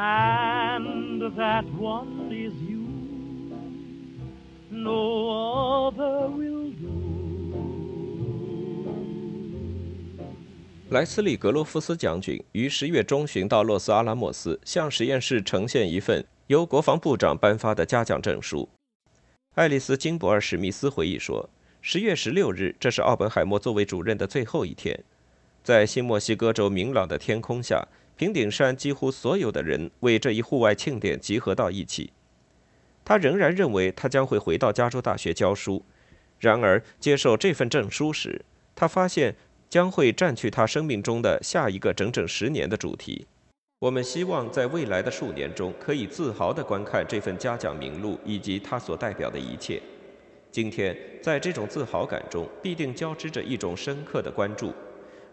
And that one is you. No other will do. 莱斯利·格罗夫斯将军于十月中旬到洛斯阿拉莫斯，向实验室呈现一份由国防部长颁发的嘉奖证书。爱丽丝·金伯尔·史密斯回忆说：“十月十六日，这是奥本海默作为主任的最后一天，在新墨西哥州明朗的天空下。”平顶山几乎所有的人为这一户外庆典集合到一起。他仍然认为他将会回到加州大学教书。然而，接受这份证书时，他发现将会占据他生命中的下一个整整十年的主题。我们希望在未来的数年中可以自豪地观看这份嘉奖名录以及它所代表的一切。今天，在这种自豪感中，必定交织着一种深刻的关注：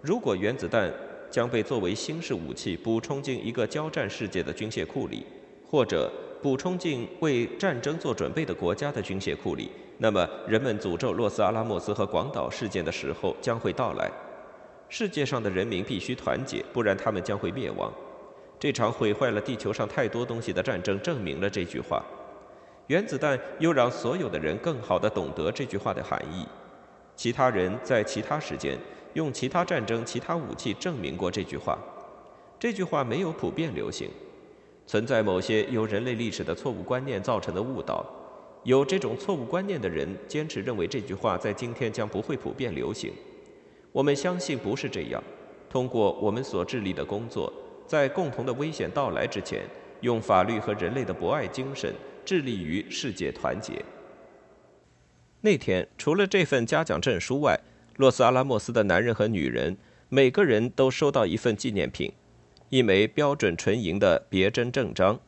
如果原子弹。将被作为新式武器补充进一个交战世界的军械库里，或者补充进为战争做准备的国家的军械库里。那么，人们诅咒洛斯阿拉莫斯和广岛事件的时候将会到来。世界上的人民必须团结，不然他们将会灭亡。这场毁坏了地球上太多东西的战争证明了这句话。原子弹又让所有的人更好地懂得这句话的含义。其他人在其他时间。用其他战争、其他武器证明过这句话。这句话没有普遍流行，存在某些由人类历史的错误观念造成的误导。有这种错误观念的人坚持认为这句话在今天将不会普遍流行。我们相信不是这样。通过我们所致力的工作，在共同的危险到来之前，用法律和人类的博爱精神致力于世界团结。那天，除了这份嘉奖证书外，洛斯阿拉莫斯的男人和女人，每个人都收到一份纪念品，一枚标准纯银的别针证章，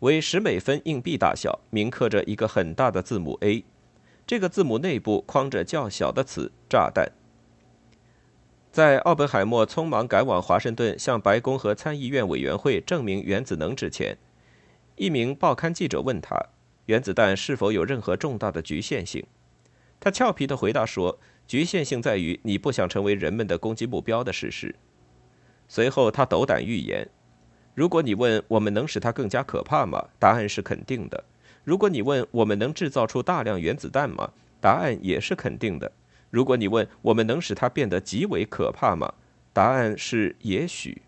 为十美分硬币大小，铭刻着一个很大的字母 A。这个字母内部框着较小的词“炸弹”。在奥本海默匆忙赶往华盛顿向白宫和参议院委员会证明原子能之前，一名报刊记者问他：“原子弹是否有任何重大的局限性？”他俏皮地回答说。局限性在于你不想成为人们的攻击目标的事实。随后，他斗胆预言：如果你问我们能使它更加可怕吗？答案是肯定的。如果你问我们能制造出大量原子弹吗？答案也是肯定的。如果你问我们能使它变得极为可怕吗？答案是也许。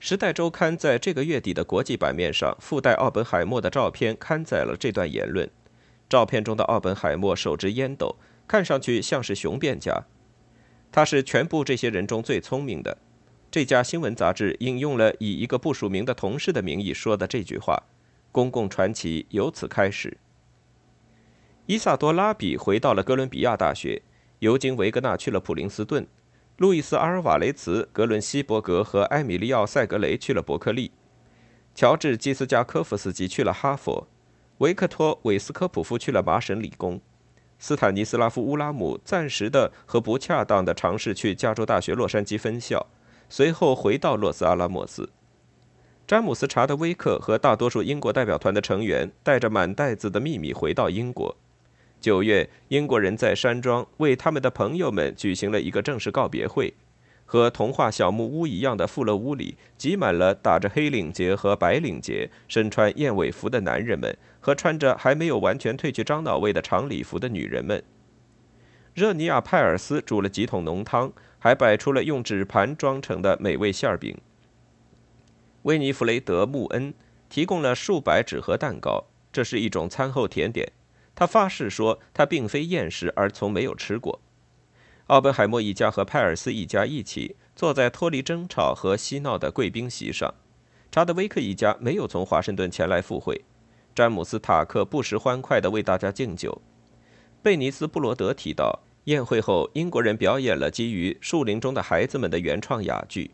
《时代周刊》在这个月底的国际版面上附带奥本海默的照片，刊载了这段言论。照片中的奥本海默手执烟斗。看上去像是雄辩家，他是全部这些人中最聪明的。这家新闻杂志引用了以一个不署名的同事的名义说的这句话，公共传奇由此开始。伊萨多拉比回到了哥伦比亚大学，尤金维格纳去了普林斯顿，路易斯阿尔瓦雷茨、格伦西伯格和埃米利奥塞格雷去了伯克利，乔治基斯加科夫斯基去了哈佛，维克托韦斯科普夫去了麻省理工。斯坦尼斯拉夫·乌拉姆暂时的和不恰当的尝试去加州大学洛杉矶分校，随后回到洛斯阿拉莫斯。詹姆斯·查德威克和大多数英国代表团的成员带着满袋子的秘密回到英国。九月，英国人在山庄为他们的朋友们举行了一个正式告别会。和童话小木屋一样的富勒屋里挤满了打着黑领结和白领结、身穿燕尾服的男人们和穿着还没有完全褪去樟脑味的长礼服的女人们。热尼亚·派尔斯煮了几桶浓汤，还摆出了用纸盘装成的美味馅饼。威尼弗雷德·穆恩提供了数百纸盒蛋糕，这是一种餐后甜点。他发誓说，他并非厌食，而从没有吃过。奥本海默一家和派尔斯一家一起坐在脱离争吵和嬉闹的贵宾席上。查德威克一家没有从华盛顿前来赴会。詹姆斯·塔克不时欢快地为大家敬酒。贝尼斯·布罗德提到，宴会后英国人表演了基于《树林中的孩子们》的原创哑剧。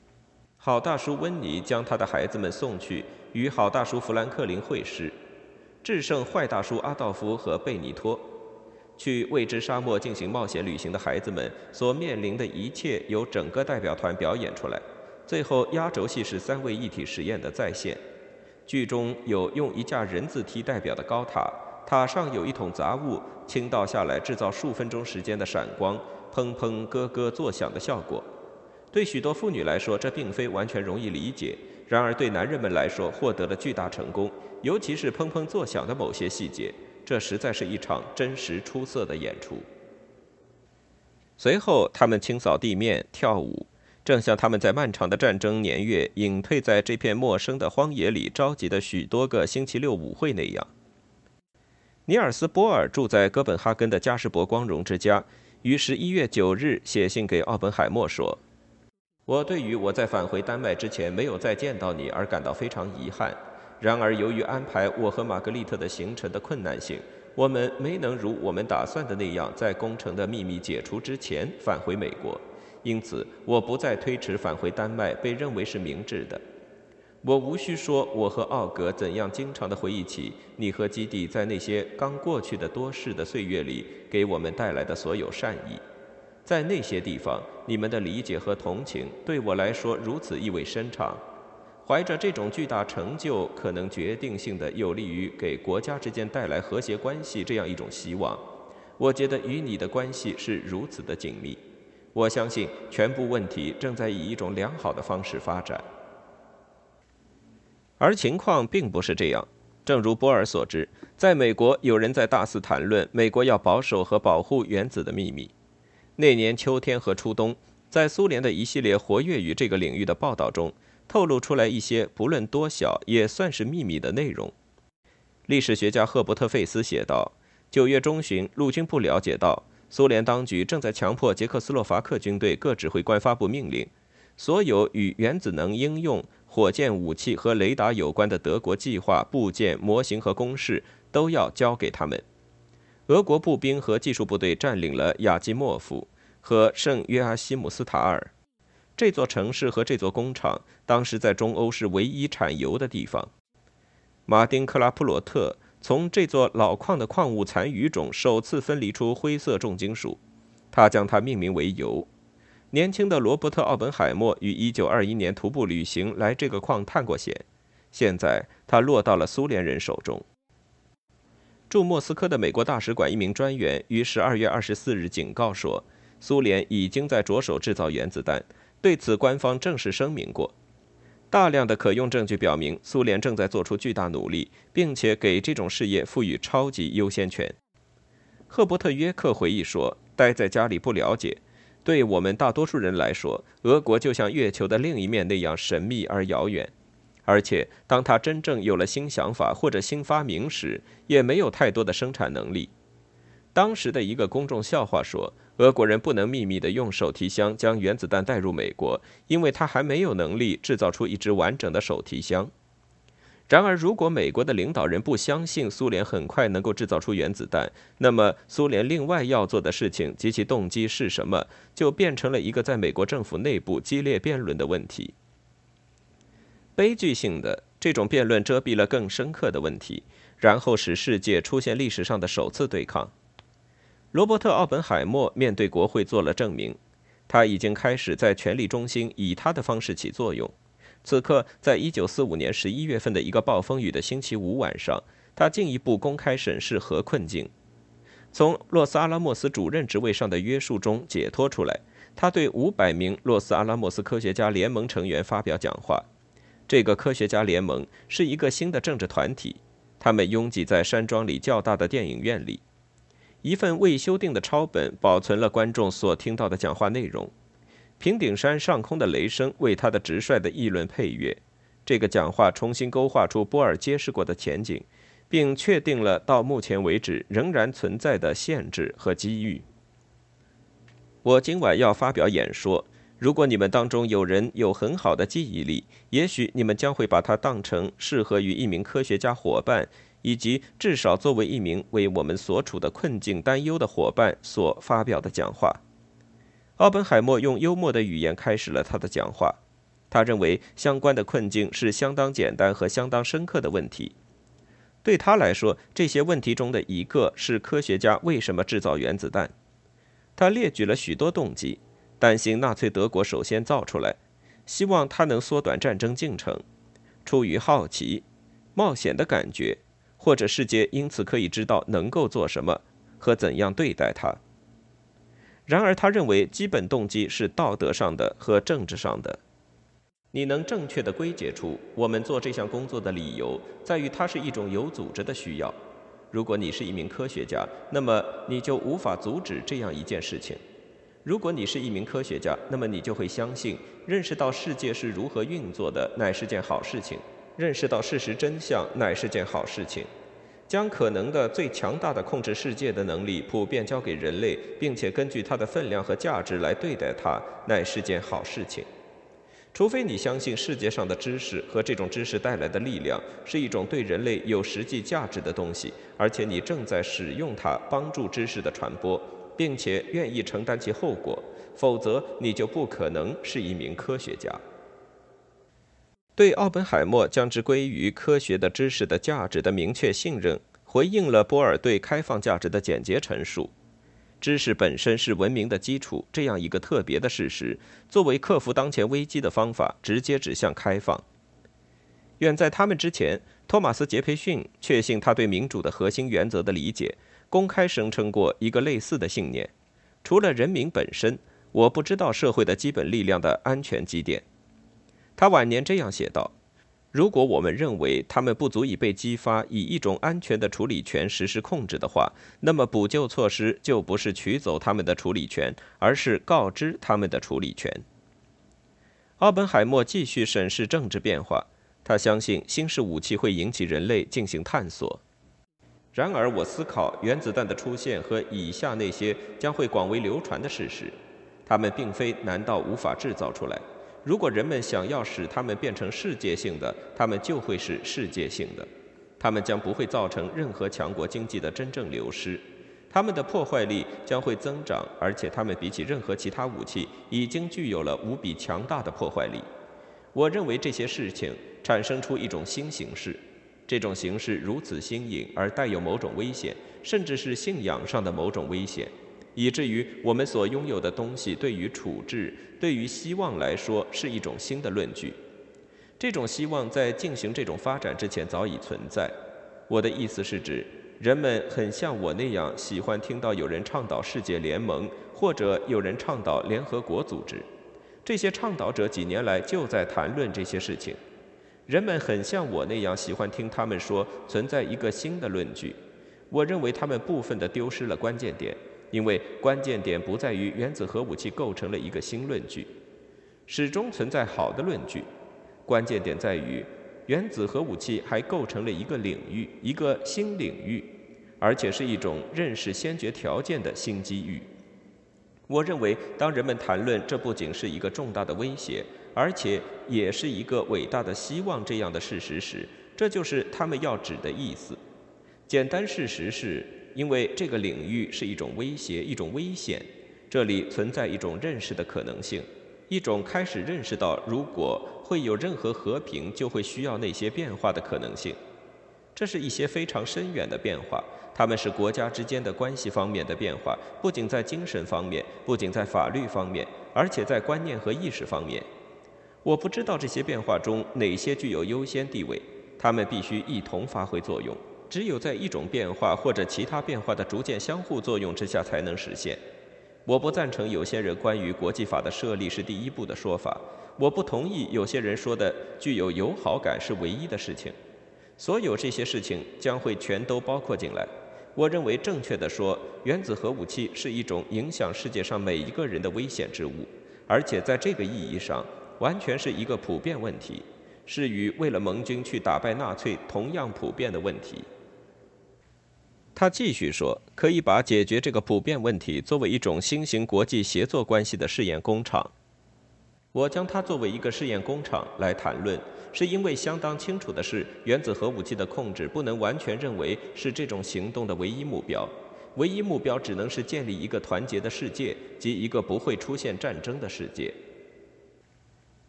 好大叔温尼将他的孩子们送去与好大叔富兰克林会师，制胜坏大叔阿道夫和贝尼托。去未知沙漠进行冒险旅行的孩子们所面临的一切由整个代表团表演出来。最后，压轴戏是三位一体实验的再现。剧中有用一架人字梯代表的高塔，塔上有一桶杂物倾倒下来，制造数分钟时间的闪光、砰砰咯咯作响的效果。对许多妇女来说，这并非完全容易理解；然而对男人们来说，获得了巨大成功，尤其是砰砰作响的某些细节。这实在是一场真实出色的演出。随后，他们清扫地面、跳舞。正像他们在漫长的战争年月隐退在这片陌生的荒野里召集的许多个星期六舞会那样，尼尔斯·波尔住在哥本哈根的加士伯光荣之家，于十一月九日写信给奥本海默说：“我对于我在返回丹麦之前没有再见到你而感到非常遗憾。然而，由于安排我和玛格丽特的行程的困难性，我们没能如我们打算的那样在工程的秘密解除之前返回美国。”因此，我不再推迟返回丹麦，被认为是明智的。我无需说，我和奥格怎样经常地回忆起你和基地在那些刚过去的多事的岁月里给我们带来的所有善意。在那些地方，你们的理解和同情对我来说如此意味深长。怀着这种巨大成就可能决定性的有利于给国家之间带来和谐关系这样一种希望，我觉得与你的关系是如此的紧密。我相信全部问题正在以一种良好的方式发展，而情况并不是这样。正如波尔所知，在美国有人在大肆谈论美国要保守和保护原子的秘密。那年秋天和初冬，在苏联的一系列活跃于这个领域的报道中，透露出来一些不论多小也算是秘密的内容。历史学家赫伯特·费斯写道：“九月中旬，陆军部了解到。”苏联当局正在强迫捷克斯洛伐克军队各指挥官发布命令，所有与原子能应用、火箭武器和雷达有关的德国计划、部件、模型和公式都要交给他们。俄国步兵和技术部队占领了亚基莫夫和圣约阿希姆斯塔尔这座城市和这座工厂，当时在中欧是唯一产油的地方。马丁克拉普罗特。从这座老矿的矿物残余中首次分离出灰色重金属，他将它命名为铀。年轻的罗伯特·奥本海默于1921年徒步旅行来这个矿探过险，现在他落到了苏联人手中。驻莫斯科的美国大使馆一名专员于12月24日警告说，苏联已经在着手制造原子弹，对此官方正式声明过。大量的可用证据表明，苏联正在做出巨大努力，并且给这种事业赋予超级优先权。赫伯特·约克回忆说：“待在家里不了解，对我们大多数人来说，俄国就像月球的另一面那样神秘而遥远。而且，当他真正有了新想法或者新发明时，也没有太多的生产能力。”当时的一个公众笑话说。俄国人不能秘密地用手提箱将原子弹带入美国，因为他还没有能力制造出一只完整的手提箱。然而，如果美国的领导人不相信苏联很快能够制造出原子弹，那么苏联另外要做的事情及其动机是什么，就变成了一个在美国政府内部激烈辩论的问题。悲剧性的这种辩论遮蔽了更深刻的问题，然后使世界出现历史上的首次对抗。罗伯特·奥本海默面对国会做了证明，他已经开始在权力中心以他的方式起作用。此刻，在1945年11月份的一个暴风雨的星期五晚上，他进一步公开审视核困境，从洛斯阿拉莫斯主任职位上的约束中解脱出来。他对500名洛斯阿拉莫斯科学家联盟成员发表讲话。这个科学家联盟是一个新的政治团体，他们拥挤在山庄里较大的电影院里。一份未修订的抄本保存了观众所听到的讲话内容。平顶山上空的雷声为他的直率的议论配乐。这个讲话重新勾画出波尔揭示过的前景，并确定了到目前为止仍然存在的限制和机遇。我今晚要发表演说。如果你们当中有人有很好的记忆力，也许你们将会把它当成适合于一名科学家伙伴。以及至少作为一名为我们所处的困境担忧的伙伴所发表的讲话，奥本海默用幽默的语言开始了他的讲话。他认为相关的困境是相当简单和相当深刻的问题。对他来说，这些问题中的一个是科学家为什么制造原子弹。他列举了许多动机：担心纳粹德国首先造出来，希望它能缩短战争进程，出于好奇、冒险的感觉，或者世界因此可以知道能够做什么和怎样对待它。然而，他认为基本动机是道德上的和政治上的。你能正确的归结出我们做这项工作的理由，在于它是一种有组织的需要。如果你是一名科学家，那么你就无法阻止这样一件事情。如果你是一名科学家，那么你就会相信，认识到世界是如何运作的乃是件好事情，认识到事实真相乃是件好事情，将可能的最强大的控制世界的能力普遍交给人类，并且根据它的分量和价值来对待它，乃是件好事情。除非你相信世界上的知识和这种知识带来的力量是一种对人类有实际价值的东西，而且你正在使用它帮助知识的传播，并且愿意承担其后果，否则你就不可能是一名科学家。对奥本海默将之归于科学的知识的价值的明确信任，回应了波尔对开放价值的简洁陈述。知识本身是文明的基础，这样一个特别的事实，作为克服当前危机的方法，直接指向开放。远在他们之前，托马斯·杰培逊确信他对民主的核心原则的理解，公开声称过一个类似的信念：除了人民本身，我不知道社会的基本力量的安全基点。他晚年这样写道。如果我们认为他们不足以被激发以一种安全的处理权实施控制的话，那么补救措施就不是取走他们的处理权，而是告知他们的处理权。奥本海默继续审视政治变化，他相信新式武器会引起人类进行探索。然而，我思考原子弹的出现和以下那些将会广为流传的事实：它们并非难道无法制造出来。如果人们想要使它们变成世界性的，它们就会是世界性的。它们将不会造成任何强国经济的真正流失。它们的破坏力将会增长，而且它们比起任何其他武器已经具有了无比强大的破坏力。我认为这些事情产生出一种新形式，这种形式如此新颖而带有某种危险，甚至是信仰上的某种危险。以至于我们所拥有的东西对于处置、对于希望来说是一种新的论据。这种希望在进行这种发展之前早已存在。我的意思是指，人们很像我那样喜欢听到有人倡导世界联盟，或者有人倡导联合国组织。这些倡导者几年来就在谈论这些事情。人们很像我那样喜欢听他们说存在一个新的论据。我认为他们部分的丢失了关键点。因为关键点不在于原子核武器构成了一个新论据，始终存在好的论据。关键点在于原子核武器还构成了一个领域，一个新领域，而且是一种认识先决条件的新机遇。我认为，当人们谈论这不仅是一个重大的威胁，而且也是一个伟大的希望这样的事实时，这就是他们要指的意思。简单事实是。因为这个领域是一种威胁，一种危险，这里存在一种认识的可能性，一种开始认识到如果会有任何和平，就会需要那些变化的可能性。这是一些非常深远的变化，他们是国家之间的关系方面的变化，不仅在精神方面，不仅在法律方面，而且在观念和意识方面。我不知道这些变化中哪些具有优先地位，它们必须一同发挥作用。只有在一种变化或者其他变化的逐渐相互作用之下才能实现。我不赞成有些人关于国际法的设立是第一步的说法。我不同意有些人说的具有友好感是唯一的事情。所有这些事情将会全都包括进来。我认为正确的说，原子核武器是一种影响世界上每一个人的危险之物，而且在这个意义上，完全是一个普遍问题，是与为了盟军去打败纳粹同样普遍的问题。他继续说：“可以把解决这个普遍问题作为一种新型国际协作关系的试验工厂。我将它作为一个试验工厂来谈论，是因为相当清楚的是，原子核武器的控制不能完全认为是这种行动的唯一目标。唯一目标只能是建立一个团结的世界及一个不会出现战争的世界。”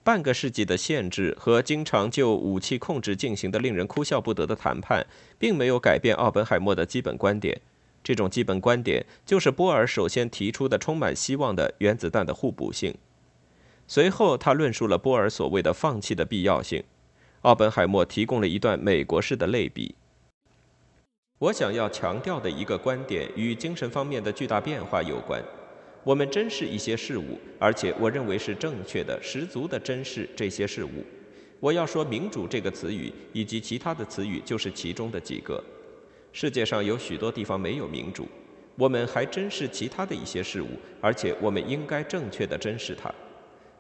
半个世纪的限制和经常就武器控制进行的令人哭笑不得的谈判，并没有改变奥本海默的基本观点。这种基本观点就是波尔首先提出的充满希望的原子弹的互补性。随后，他论述了波尔所谓的放弃的必要性。奥本海默提供了一段美国式的类比。我想要强调的一个观点与精神方面的巨大变化有关。我们珍视一些事物，而且我认为是正确的、十足的珍视这些事物。我要说“民主”这个词语以及其他的词语，就是其中的几个。世界上有许多地方没有民主，我们还珍视其他的一些事物，而且我们应该正确的珍视它。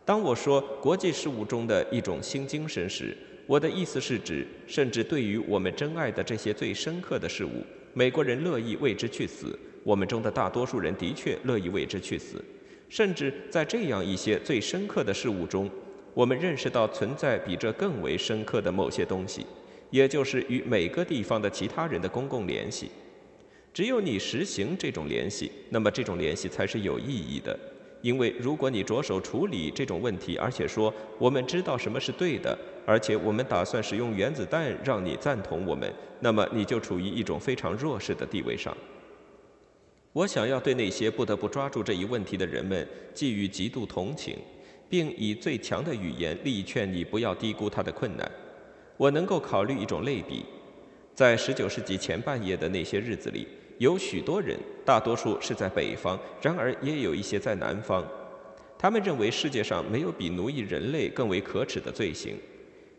当我说国际事务中的一种新精神时，我的意思是指，甚至对于我们珍爱的这些最深刻的事物，美国人乐意为之去死。我们中的大多数人的确乐意为之去死。甚至在这样一些最深刻的事物中，我们认识到存在比这更为深刻的某些东西。也就是与每个地方的其他人的公共联系，只有你实行这种联系，那么这种联系才是有意义的。因为如果你着手处理这种问题，而且说我们知道什么是对的，而且我们打算使用原子弹让你赞同我们，那么你就处于一种非常弱势的地位上。我想要对那些不得不抓住这一问题的人们寄予极度同情，并以最强的语言力劝你不要低估他的困难。我能够考虑一种类比，在十九世纪前半叶的那些日子里，有许多人，大多数是在北方，然而也有一些在南方。他们认为世界上没有比奴役人类更为可耻的罪行，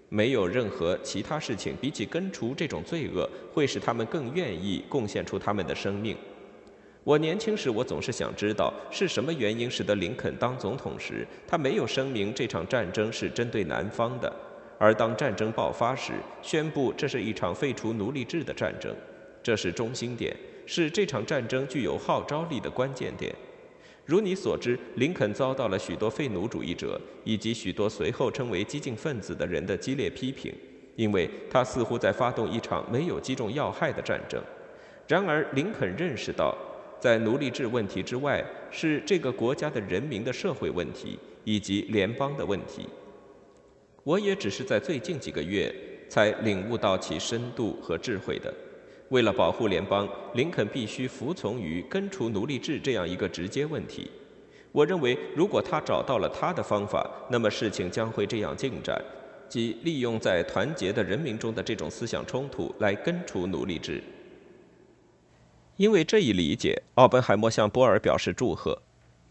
没有任何其他事情比起根除这种罪恶会使他们更愿意贡献出他们的生命。我年轻时，我总是想知道是什么原因使得林肯当总统时，他没有声明这场战争是针对南方的。而当战争爆发时，宣布这是一场废除奴隶制的战争，这是中心点，是这场战争具有号召力的关键点。如你所知，林肯遭到了许多废奴主义者以及许多随后称为激进分子的人的激烈批评，因为他似乎在发动一场没有击中要害的战争。然而，林肯认识到，在奴隶制问题之外，是这个国家的人民的社会问题以及联邦的问题。我也只是在最近几个月才领悟到其深度和智慧的。为了保护联邦，林肯必须服从于根除奴隶制这样一个直接问题。我认为，如果他找到了他的方法，那么事情将会这样进展：即利用在团结的人民中的这种思想冲突来根除奴隶制。因为这一理解，奥本海默向波尔表示祝贺。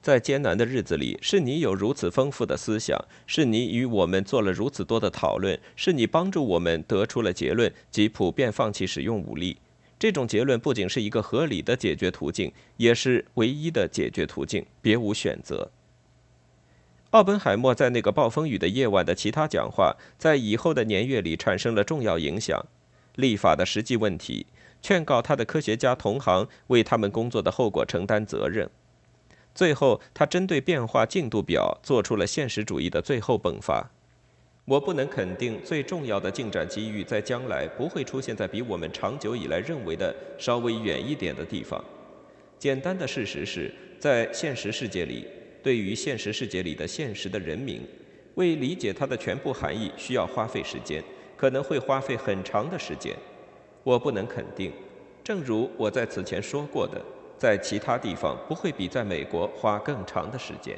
在艰难的日子里，是你有如此丰富的思想，是你与我们做了如此多的讨论，是你帮助我们得出了结论，即普遍放弃使用武力。这种结论不仅是一个合理的解决途径，也是唯一的解决途径，别无选择。奥本海默在那个暴风雨的夜晚的其他讲话，在以后的年月里产生了重要影响。立法的实际问题，劝告他的科学家同行为他们工作的后果承担责任。最后，他针对变化进度表做出了现实主义的最后迸发。我不能肯定最重要的进展机遇在将来不会出现在比我们长久以来认为的稍微远一点的地方。简单的事实是，在现实世界里，对于现实世界里的现实的人民，为理解它的全部含义需要花费时间，可能会花费很长的时间。我不能肯定，正如我在此前说过的。在其他地方不会比在美国花更长的时间。